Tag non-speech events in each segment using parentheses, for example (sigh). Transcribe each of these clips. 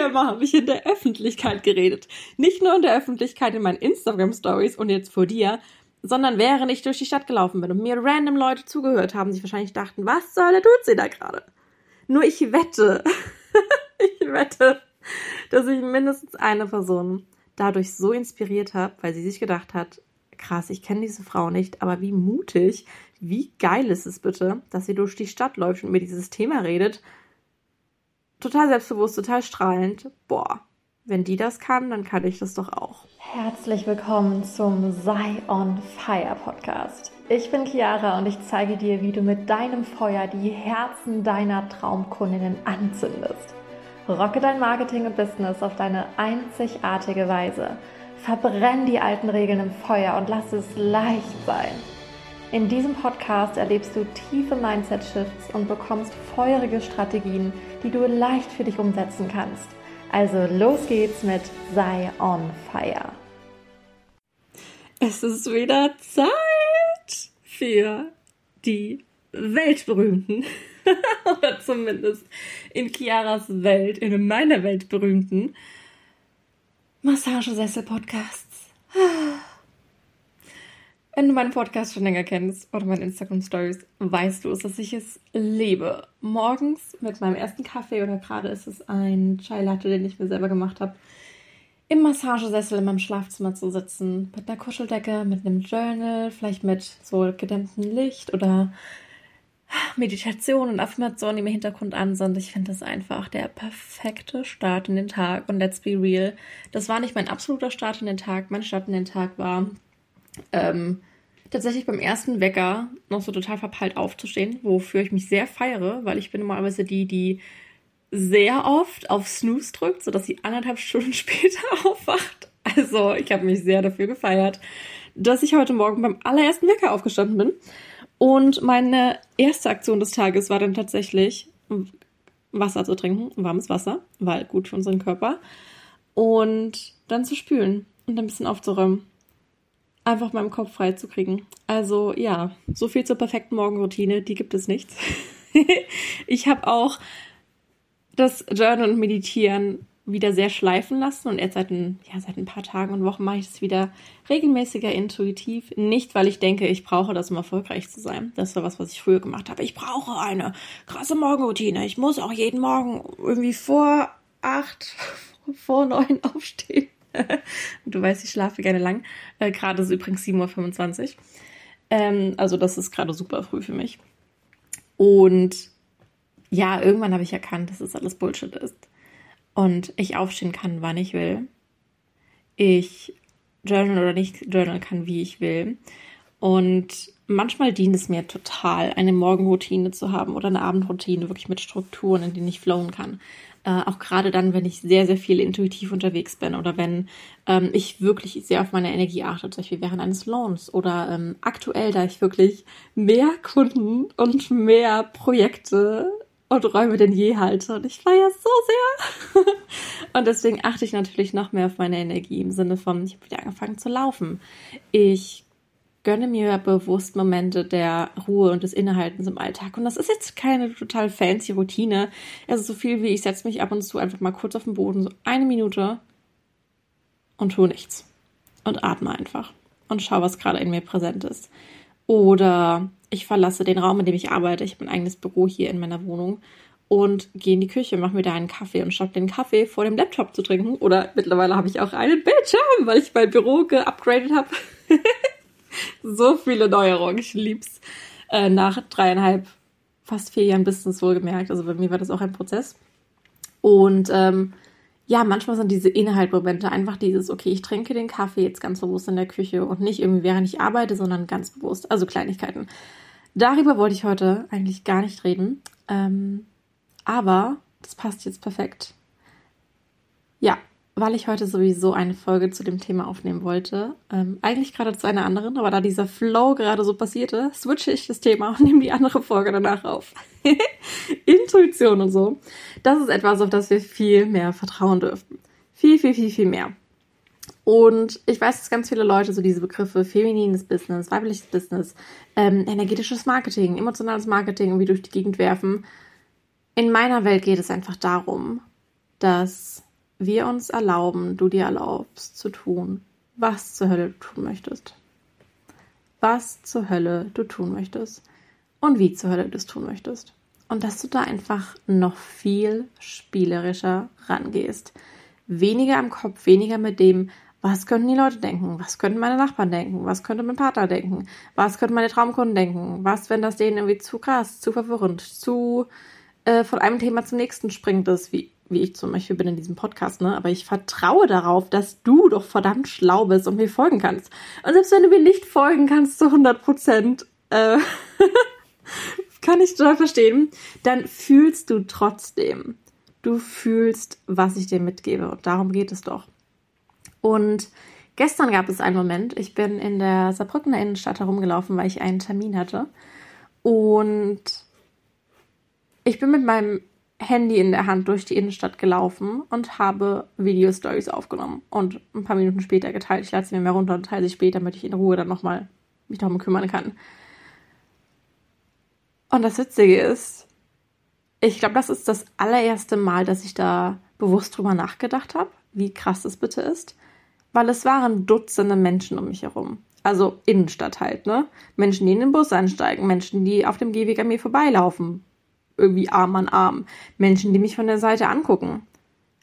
viermal habe ich in der Öffentlichkeit geredet. Nicht nur in der Öffentlichkeit in meinen Instagram-Stories und jetzt vor dir, sondern während ich durch die Stadt gelaufen bin und mir random Leute zugehört haben, die wahrscheinlich dachten, was soll der tut sie da gerade? Nur ich wette, (laughs) ich wette, dass ich mindestens eine Person dadurch so inspiriert habe, weil sie sich gedacht hat, krass, ich kenne diese Frau nicht, aber wie mutig, wie geil ist es bitte, dass sie durch die Stadt läuft und mir dieses Thema redet. Total selbstbewusst, total strahlend. Boah, wenn die das kann, dann kann ich das doch auch. Herzlich willkommen zum Sei on Fire Podcast. Ich bin Chiara und ich zeige dir, wie du mit deinem Feuer die Herzen deiner Traumkundinnen anzündest. Rocke dein Marketing und Business auf deine einzigartige Weise. Verbrenn die alten Regeln im Feuer und lass es leicht sein. In diesem Podcast erlebst du tiefe Mindset-Shifts und bekommst feurige Strategien, die du leicht für dich umsetzen kannst. Also los geht's mit Sei on Fire. Es ist wieder Zeit für die weltberühmten (laughs) oder zumindest in Chiaras Welt, in meiner Welt berühmten Massagesessel-Podcasts. Wenn du meinen Podcast schon länger kennst oder meine Instagram-Stories, weißt du es, dass ich es lebe. Morgens mit meinem ersten Kaffee oder gerade ist es ein Chai Latte, den ich mir selber gemacht habe, im Massagesessel in meinem Schlafzimmer zu sitzen, mit einer Kuscheldecke, mit einem Journal, vielleicht mit so gedämmtem Licht oder Meditation und Affirmation, die im Hintergrund an sind. Ich finde das einfach der perfekte Start in den Tag. Und let's be real, das war nicht mein absoluter Start in den Tag. Mein Start in den Tag war ähm, tatsächlich beim ersten Wecker noch so total verpeilt aufzustehen, wofür ich mich sehr feiere, weil ich bin normalerweise die, die sehr oft auf Snooze drückt, sodass sie anderthalb (laughs) Stunden später (laughs) aufwacht. Also ich habe mich sehr dafür gefeiert, dass ich heute Morgen beim allerersten Wecker aufgestanden bin. Und meine erste Aktion des Tages war dann tatsächlich Wasser zu trinken, warmes Wasser, weil gut für unseren Körper. Und dann zu spülen und ein bisschen aufzuräumen. Einfach meinem Kopf frei zu kriegen. Also ja, so viel zur perfekten Morgenroutine, die gibt es nicht. (laughs) ich habe auch das Journal und Meditieren wieder sehr schleifen lassen und erst seit ein, ja, seit ein paar Tagen und Wochen mache ich es wieder regelmäßiger intuitiv. Nicht, weil ich denke, ich brauche das, um erfolgreich zu sein. Das war was, was ich früher gemacht habe. Ich brauche eine krasse Morgenroutine. Ich muss auch jeden Morgen irgendwie vor acht, (laughs) vor neun aufstehen. Du weißt, ich schlafe gerne lang. Äh, gerade ist übrigens 7.25 Uhr. Ähm, also das ist gerade super früh für mich. Und ja, irgendwann habe ich erkannt, dass das alles Bullshit ist und ich aufstehen kann, wann ich will. Ich journal oder nicht journal kann, wie ich will. Und manchmal dient es mir total, eine Morgenroutine zu haben oder eine Abendroutine, wirklich mit Strukturen, in denen ich flowen kann. Äh, auch gerade dann, wenn ich sehr, sehr viel intuitiv unterwegs bin oder wenn ähm, ich wirklich sehr auf meine Energie achte, zum Beispiel während eines Launches oder ähm, aktuell, da ich wirklich mehr Kunden und mehr Projekte und Räume denn je halte. Und ich feiere so sehr. (laughs) und deswegen achte ich natürlich noch mehr auf meine Energie im Sinne von, ich habe wieder angefangen zu laufen. Ich gönne mir bewusst Momente der Ruhe und des Innehaltens im Alltag. Und das ist jetzt keine total fancy Routine. Ist so viel wie ich setze mich ab und zu einfach mal kurz auf den Boden, so eine Minute und tue nichts. Und atme einfach. Und schaue, was gerade in mir präsent ist. Oder ich verlasse den Raum, in dem ich arbeite. Ich habe ein eigenes Büro hier in meiner Wohnung und gehe in die Küche, mache mir da einen Kaffee und statt den Kaffee vor dem Laptop zu trinken, oder mittlerweile habe ich auch einen Bildschirm, weil ich mein Büro geupgradet habe. (laughs) so viele Neuerungen, ich lieb's. Äh, nach dreieinhalb, fast vier Jahren Business wohlgemerkt. Also bei mir war das auch ein Prozess. Und ähm, ja, manchmal sind diese Inhaltmomente einfach dieses, okay, ich trinke den Kaffee jetzt ganz bewusst in der Küche und nicht irgendwie während ich arbeite, sondern ganz bewusst. Also Kleinigkeiten. Darüber wollte ich heute eigentlich gar nicht reden. Ähm, aber das passt jetzt perfekt. Ja, weil ich heute sowieso eine Folge zu dem Thema aufnehmen wollte. Ähm, eigentlich gerade zu einer anderen, aber da dieser Flow gerade so passierte, switche ich das Thema und nehme die andere Folge danach auf. (laughs) Intuition und so. Das ist etwas, auf das wir viel mehr vertrauen dürfen. Viel, viel, viel, viel mehr. Und ich weiß, dass ganz viele Leute so diese Begriffe feminines Business, weibliches Business, ähm, energetisches Marketing, emotionales Marketing irgendwie durch die Gegend werfen. In meiner Welt geht es einfach darum, dass wir uns erlauben, du dir erlaubst zu tun, was zur Hölle du tun möchtest. Was zur Hölle du tun möchtest und wie zur Hölle du es tun möchtest. Und dass du da einfach noch viel spielerischer rangehst. Weniger am Kopf, weniger mit dem, was könnten die Leute denken? Was könnten meine Nachbarn denken? Was könnte mein Partner denken? Was könnten meine Traumkunden denken? Was, wenn das denen irgendwie zu krass, zu verwirrend, zu äh, von einem Thema zum nächsten springt ist, wie, wie ich zum Beispiel bin in diesem Podcast, ne? Aber ich vertraue darauf, dass du doch verdammt schlau bist und mir folgen kannst. Und selbst wenn du mir nicht folgen kannst zu 100 Prozent, äh, (laughs) kann ich total verstehen, dann fühlst du trotzdem. Du fühlst, was ich dir mitgebe. Und darum geht es doch. Und gestern gab es einen Moment, ich bin in der Saarbrückener Innenstadt herumgelaufen, weil ich einen Termin hatte. Und ich bin mit meinem Handy in der Hand durch die Innenstadt gelaufen und habe Video-Stories aufgenommen und ein paar Minuten später geteilt. Ich lade sie mir mehr runter und teile sie später, damit ich in Ruhe dann nochmal mich darum kümmern kann. Und das Witzige ist, ich glaube, das ist das allererste Mal, dass ich da bewusst drüber nachgedacht habe, wie krass das bitte ist weil es waren Dutzende Menschen um mich herum. Also Innenstadt halt, ne? Menschen, die in den Bus einsteigen, Menschen, die auf dem Gehweg an mir vorbeilaufen. Irgendwie Arm an Arm. Menschen, die mich von der Seite angucken.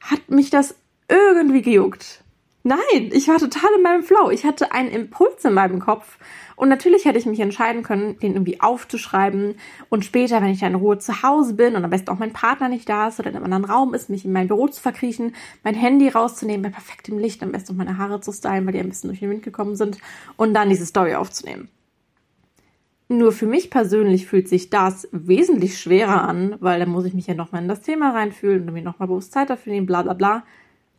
Hat mich das irgendwie gejuckt? Nein, ich war total in meinem Flow. Ich hatte einen Impuls in meinem Kopf und natürlich hätte ich mich entscheiden können, den irgendwie aufzuschreiben und später, wenn ich dann in Ruhe zu Hause bin und am besten auch mein Partner nicht da ist oder in einem anderen Raum ist, mich in mein Büro zu verkriechen, mein Handy rauszunehmen, bei perfektem Licht, am besten auch meine Haare zu stylen, weil die ein bisschen durch den Wind gekommen sind und dann diese Story aufzunehmen. Nur für mich persönlich fühlt sich das wesentlich schwerer an, weil dann muss ich mich ja nochmal in das Thema reinfühlen und mir nochmal bewusst Zeit dafür nehmen, bla bla bla,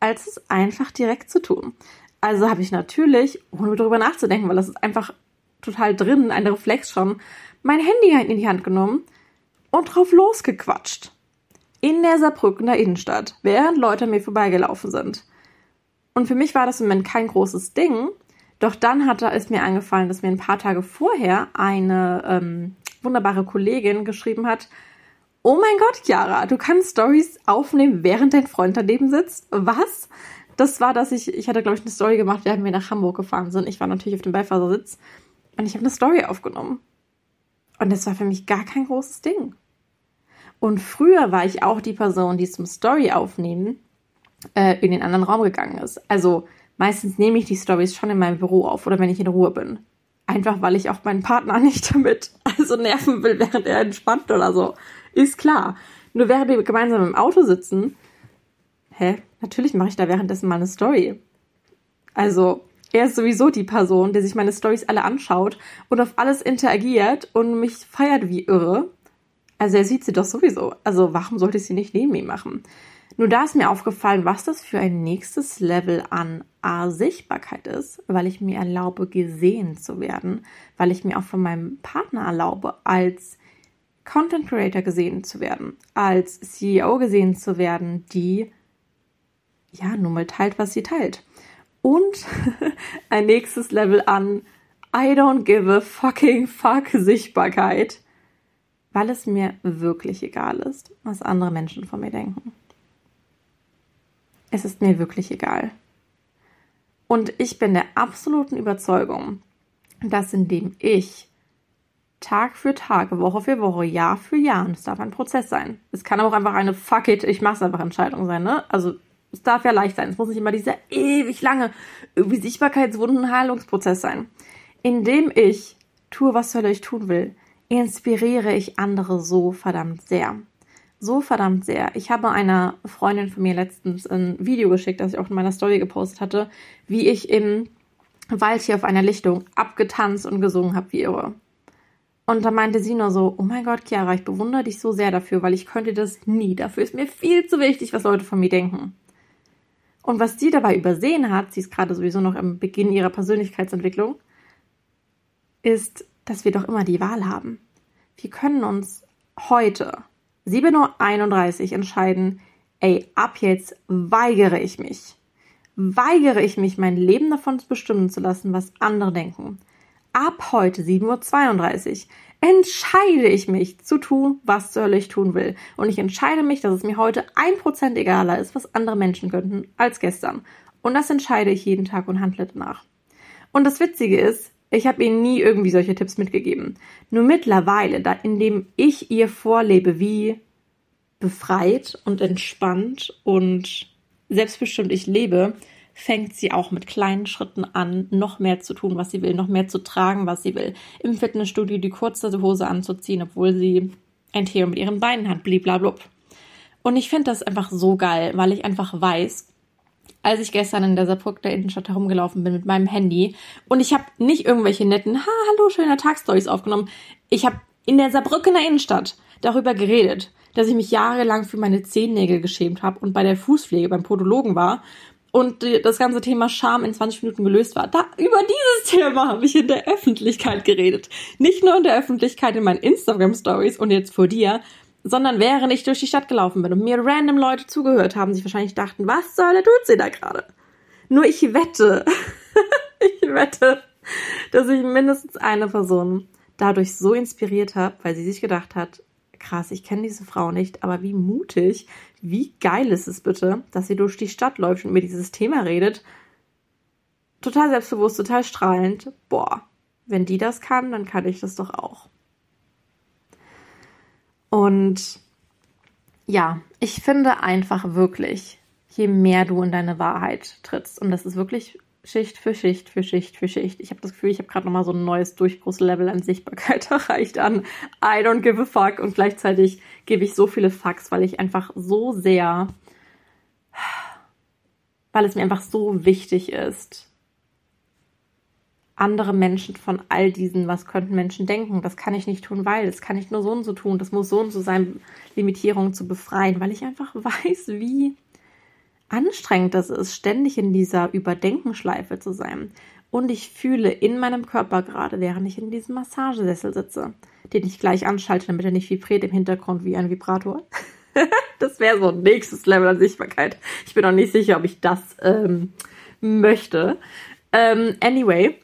als es einfach direkt zu tun. Also habe ich natürlich, ohne darüber nachzudenken, weil das ist einfach total drin, ein Reflex schon, mein Handy in die Hand genommen und drauf losgequatscht. In der Saarbrückener Innenstadt, während Leute mir vorbeigelaufen sind. Und für mich war das im Moment kein großes Ding, doch dann hatte es mir angefallen, dass mir ein paar Tage vorher eine ähm, wunderbare Kollegin geschrieben hat, Oh mein Gott, Chiara, du kannst Stories aufnehmen, während dein Freund daneben sitzt? Was? Das war, dass ich, ich hatte, glaube ich, eine Story gemacht, während wir nach Hamburg gefahren sind. Ich war natürlich auf dem Beifahrersitz und ich habe eine Story aufgenommen. Und das war für mich gar kein großes Ding. Und früher war ich auch die Person, die zum Story aufnehmen äh, in den anderen Raum gegangen ist. Also meistens nehme ich die Stories schon in meinem Büro auf oder wenn ich in Ruhe bin. Einfach weil ich auch meinen Partner (laughs) nicht damit also nerven will, während er entspannt oder so. Ist klar. Nur während wir gemeinsam im Auto sitzen, hä? Natürlich mache ich da währenddessen mal eine Story. Also, er ist sowieso die Person, der sich meine Stories alle anschaut und auf alles interagiert und mich feiert wie irre. Also er sieht sie doch sowieso. Also warum sollte ich sie nicht neben ihm machen? Nur da ist mir aufgefallen, was das für ein nächstes Level an A Sichtbarkeit ist, weil ich mir erlaube, gesehen zu werden, weil ich mir auch von meinem Partner erlaube, als Content Creator gesehen zu werden, als CEO gesehen zu werden, die ja nun mal teilt, was sie teilt und (laughs) ein nächstes Level an I don't give a fucking fuck Sichtbarkeit, weil es mir wirklich egal ist, was andere Menschen von mir denken. Es ist mir wirklich egal. Und ich bin der absoluten Überzeugung, dass indem ich Tag für Tag, Woche für Woche, Jahr für Jahr, und es darf ein Prozess sein. Es kann auch einfach eine Fuck it, ich mach's einfach Entscheidung sein, ne? Also es darf ja leicht sein. Es muss nicht immer dieser ewig lange irgendwie Sichtbarkeitswunden Heilungsprozess sein. Indem ich tue, was soll ich tun will, inspiriere ich andere so verdammt sehr. So verdammt sehr. Ich habe einer Freundin von mir letztens ein Video geschickt, das ich auch in meiner Story gepostet hatte, wie ich im Wald hier auf einer Lichtung abgetanzt und gesungen habe wie irre. Und da meinte sie nur so, oh mein Gott, Chiara, ich bewundere dich so sehr dafür, weil ich könnte das nie. Dafür ist mir viel zu wichtig, was Leute von mir denken. Und was sie dabei übersehen hat, sie ist gerade sowieso noch im Beginn ihrer Persönlichkeitsentwicklung, ist, dass wir doch immer die Wahl haben. Wir können uns heute, 7.31 Uhr, entscheiden, ey, ab jetzt weigere ich mich. Weigere ich mich, mein Leben davon bestimmen zu lassen, was andere denken. Ab heute, 7.32 Uhr, entscheide ich mich zu tun, was zur Hölle ich tun will. Und ich entscheide mich, dass es mir heute ein Prozent egaler ist, was andere Menschen könnten, als gestern. Und das entscheide ich jeden Tag und handle danach. Und das Witzige ist, ich habe ihr nie irgendwie solche Tipps mitgegeben. Nur mittlerweile, da indem ich ihr vorlebe, wie befreit und entspannt und selbstbestimmt ich lebe, fängt sie auch mit kleinen Schritten an, noch mehr zu tun, was sie will, noch mehr zu tragen, was sie will. Im Fitnessstudio die kurze Hose anzuziehen, obwohl sie ein Tier mit ihren Beinen hat, bliblablub. Und ich finde das einfach so geil, weil ich einfach weiß, als ich gestern in der Saarbrücker Innenstadt herumgelaufen bin mit meinem Handy und ich habe nicht irgendwelche netten, ha, hallo, schöner Tag Stories aufgenommen. Ich habe in der Saarbrückener Innenstadt darüber geredet, dass ich mich jahrelang für meine Zehennägel geschämt habe und bei der Fußpflege beim Podologen war und das ganze Thema Scham in 20 Minuten gelöst war. Da, über dieses (laughs) Thema habe ich in der Öffentlichkeit geredet. Nicht nur in der Öffentlichkeit in meinen Instagram Stories und jetzt vor dir, sondern während ich durch die Stadt gelaufen bin und mir random Leute zugehört haben, sich wahrscheinlich dachten, was soll der tut sie da gerade? Nur ich wette, (laughs) ich wette, dass ich mindestens eine Person dadurch so inspiriert habe, weil sie sich gedacht hat, krass, ich kenne diese Frau nicht, aber wie mutig, wie geil ist es bitte, dass sie durch die Stadt läuft und mir dieses Thema redet. Total selbstbewusst, total strahlend. Boah, wenn die das kann, dann kann ich das doch auch. Und ja, ich finde einfach wirklich, je mehr du in deine Wahrheit trittst, und das ist wirklich Schicht für Schicht für Schicht für Schicht. Ich habe das Gefühl, ich habe gerade nochmal so ein neues Durchbruchslevel an Sichtbarkeit (laughs) erreicht an I don't give a fuck und gleichzeitig gebe ich so viele Fucks, weil ich einfach so sehr, weil es mir einfach so wichtig ist, andere Menschen von all diesen, was könnten Menschen denken, das kann ich nicht tun, weil, das kann ich nur so und so tun, das muss so und so sein, Limitierungen zu befreien, weil ich einfach (laughs) weiß, wie anstrengend das ist, ständig in dieser Überdenkenschleife zu sein. Und ich fühle in meinem Körper gerade, während ich in diesem Massagesessel sitze, den ich gleich anschalte, damit er nicht vibriert im Hintergrund wie ein Vibrator. (laughs) das wäre so ein nächstes Level an Sichtbarkeit. Ich bin noch nicht sicher, ob ich das ähm, möchte. Ähm, anyway,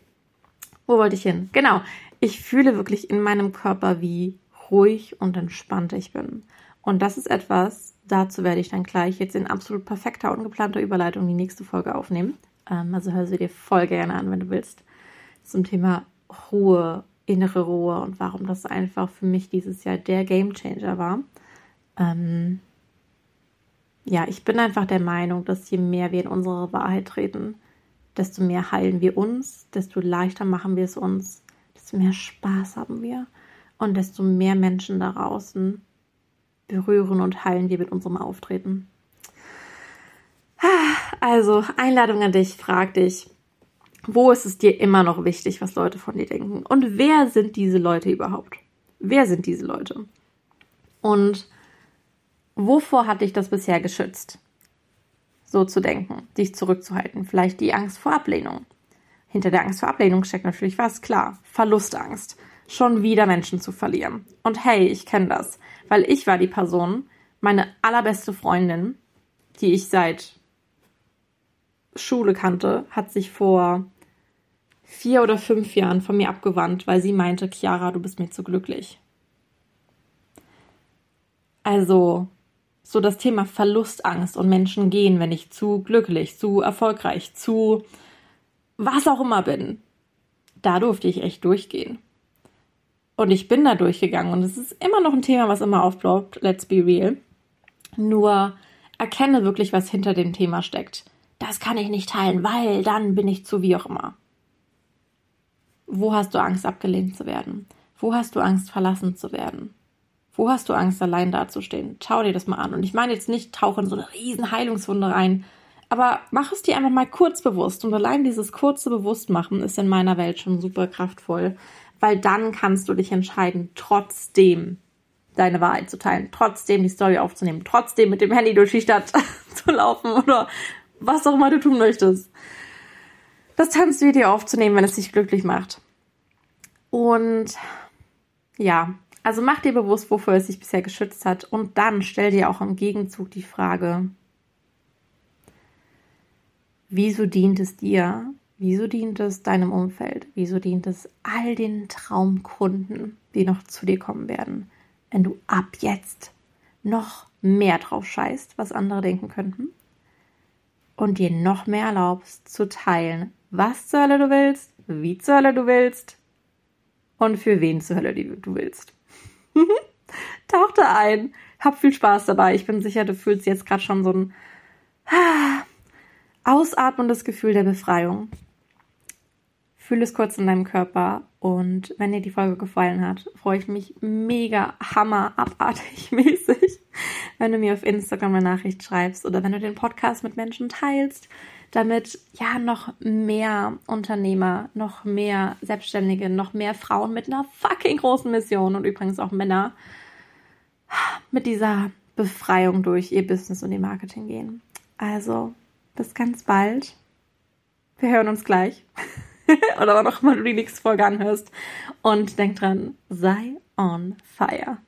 wo wollte ich hin? Genau, ich fühle wirklich in meinem Körper, wie ruhig und entspannt ich bin. Und das ist etwas, dazu werde ich dann gleich jetzt in absolut perfekter, ungeplanter Überleitung die nächste Folge aufnehmen. Ähm, also hör sie dir voll gerne an, wenn du willst. Zum Thema Ruhe, innere Ruhe und warum das einfach für mich dieses Jahr der Game Changer war. Ähm, ja, ich bin einfach der Meinung, dass je mehr wir in unsere Wahrheit treten, desto mehr heilen wir uns, desto leichter machen wir es uns, desto mehr Spaß haben wir und desto mehr Menschen da draußen berühren und heilen wir mit unserem Auftreten. Also, Einladung an dich, frag dich, wo ist es dir immer noch wichtig, was Leute von dir denken? Und wer sind diese Leute überhaupt? Wer sind diese Leute? Und wovor hat dich das bisher geschützt? So zu denken, dich zurückzuhalten. Vielleicht die Angst vor Ablehnung. Hinter der Angst vor Ablehnung steckt natürlich was, klar, Verlustangst schon wieder Menschen zu verlieren. Und hey, ich kenne das, weil ich war die Person, meine allerbeste Freundin, die ich seit Schule kannte, hat sich vor vier oder fünf Jahren von mir abgewandt, weil sie meinte, Chiara, du bist mir zu glücklich. Also, so das Thema Verlustangst und Menschen gehen, wenn ich zu glücklich, zu erfolgreich, zu was auch immer bin. Da durfte ich echt durchgehen. Und ich bin da durchgegangen und es ist immer noch ein Thema, was immer aufploppt. Let's be real. Nur erkenne wirklich, was hinter dem Thema steckt. Das kann ich nicht teilen, weil dann bin ich zu wie auch immer. Wo hast du Angst, abgelehnt zu werden? Wo hast du Angst, verlassen zu werden? Wo hast du Angst, allein dazustehen? Schau dir das mal an. Und ich meine jetzt nicht, tauche in so eine riesen Heilungswunde rein, aber mach es dir einfach mal kurz bewusst. Und allein dieses kurze Bewusstmachen ist in meiner Welt schon super kraftvoll, weil dann kannst du dich entscheiden, trotzdem deine Wahrheit zu teilen, trotzdem die Story aufzunehmen, trotzdem mit dem Handy durch die Stadt (laughs) zu laufen oder was auch immer du tun möchtest. Das Tanzvideo aufzunehmen, wenn es dich glücklich macht. Und ja, also mach dir bewusst, wofür es sich bisher geschützt hat und dann stell dir auch im Gegenzug die Frage, wieso dient es dir, Wieso dient es deinem Umfeld? Wieso dient es all den Traumkunden, die noch zu dir kommen werden, wenn du ab jetzt noch mehr drauf scheißt, was andere denken könnten? Und dir noch mehr erlaubst zu teilen, was zur Hölle du willst, wie zur Hölle du willst und für wen zur Hölle du willst. Tauch da ein, hab viel Spaß dabei. Ich bin sicher, du fühlst jetzt gerade schon so ein ausatmendes Gefühl der Befreiung. Fühl es kurz in deinem Körper und wenn dir die Folge gefallen hat, freue ich mich mega hammer abartig (laughs) mäßig, wenn du mir auf Instagram eine Nachricht schreibst oder wenn du den Podcast mit Menschen teilst, damit ja noch mehr Unternehmer, noch mehr Selbstständige, noch mehr Frauen mit einer fucking großen Mission und übrigens auch Männer mit dieser Befreiung durch ihr Business und ihr Marketing gehen. Also, bis ganz bald. Wir hören uns gleich. (laughs) oder wann auch immer du die nächste Folge anhörst. Und denk dran, sei on fire.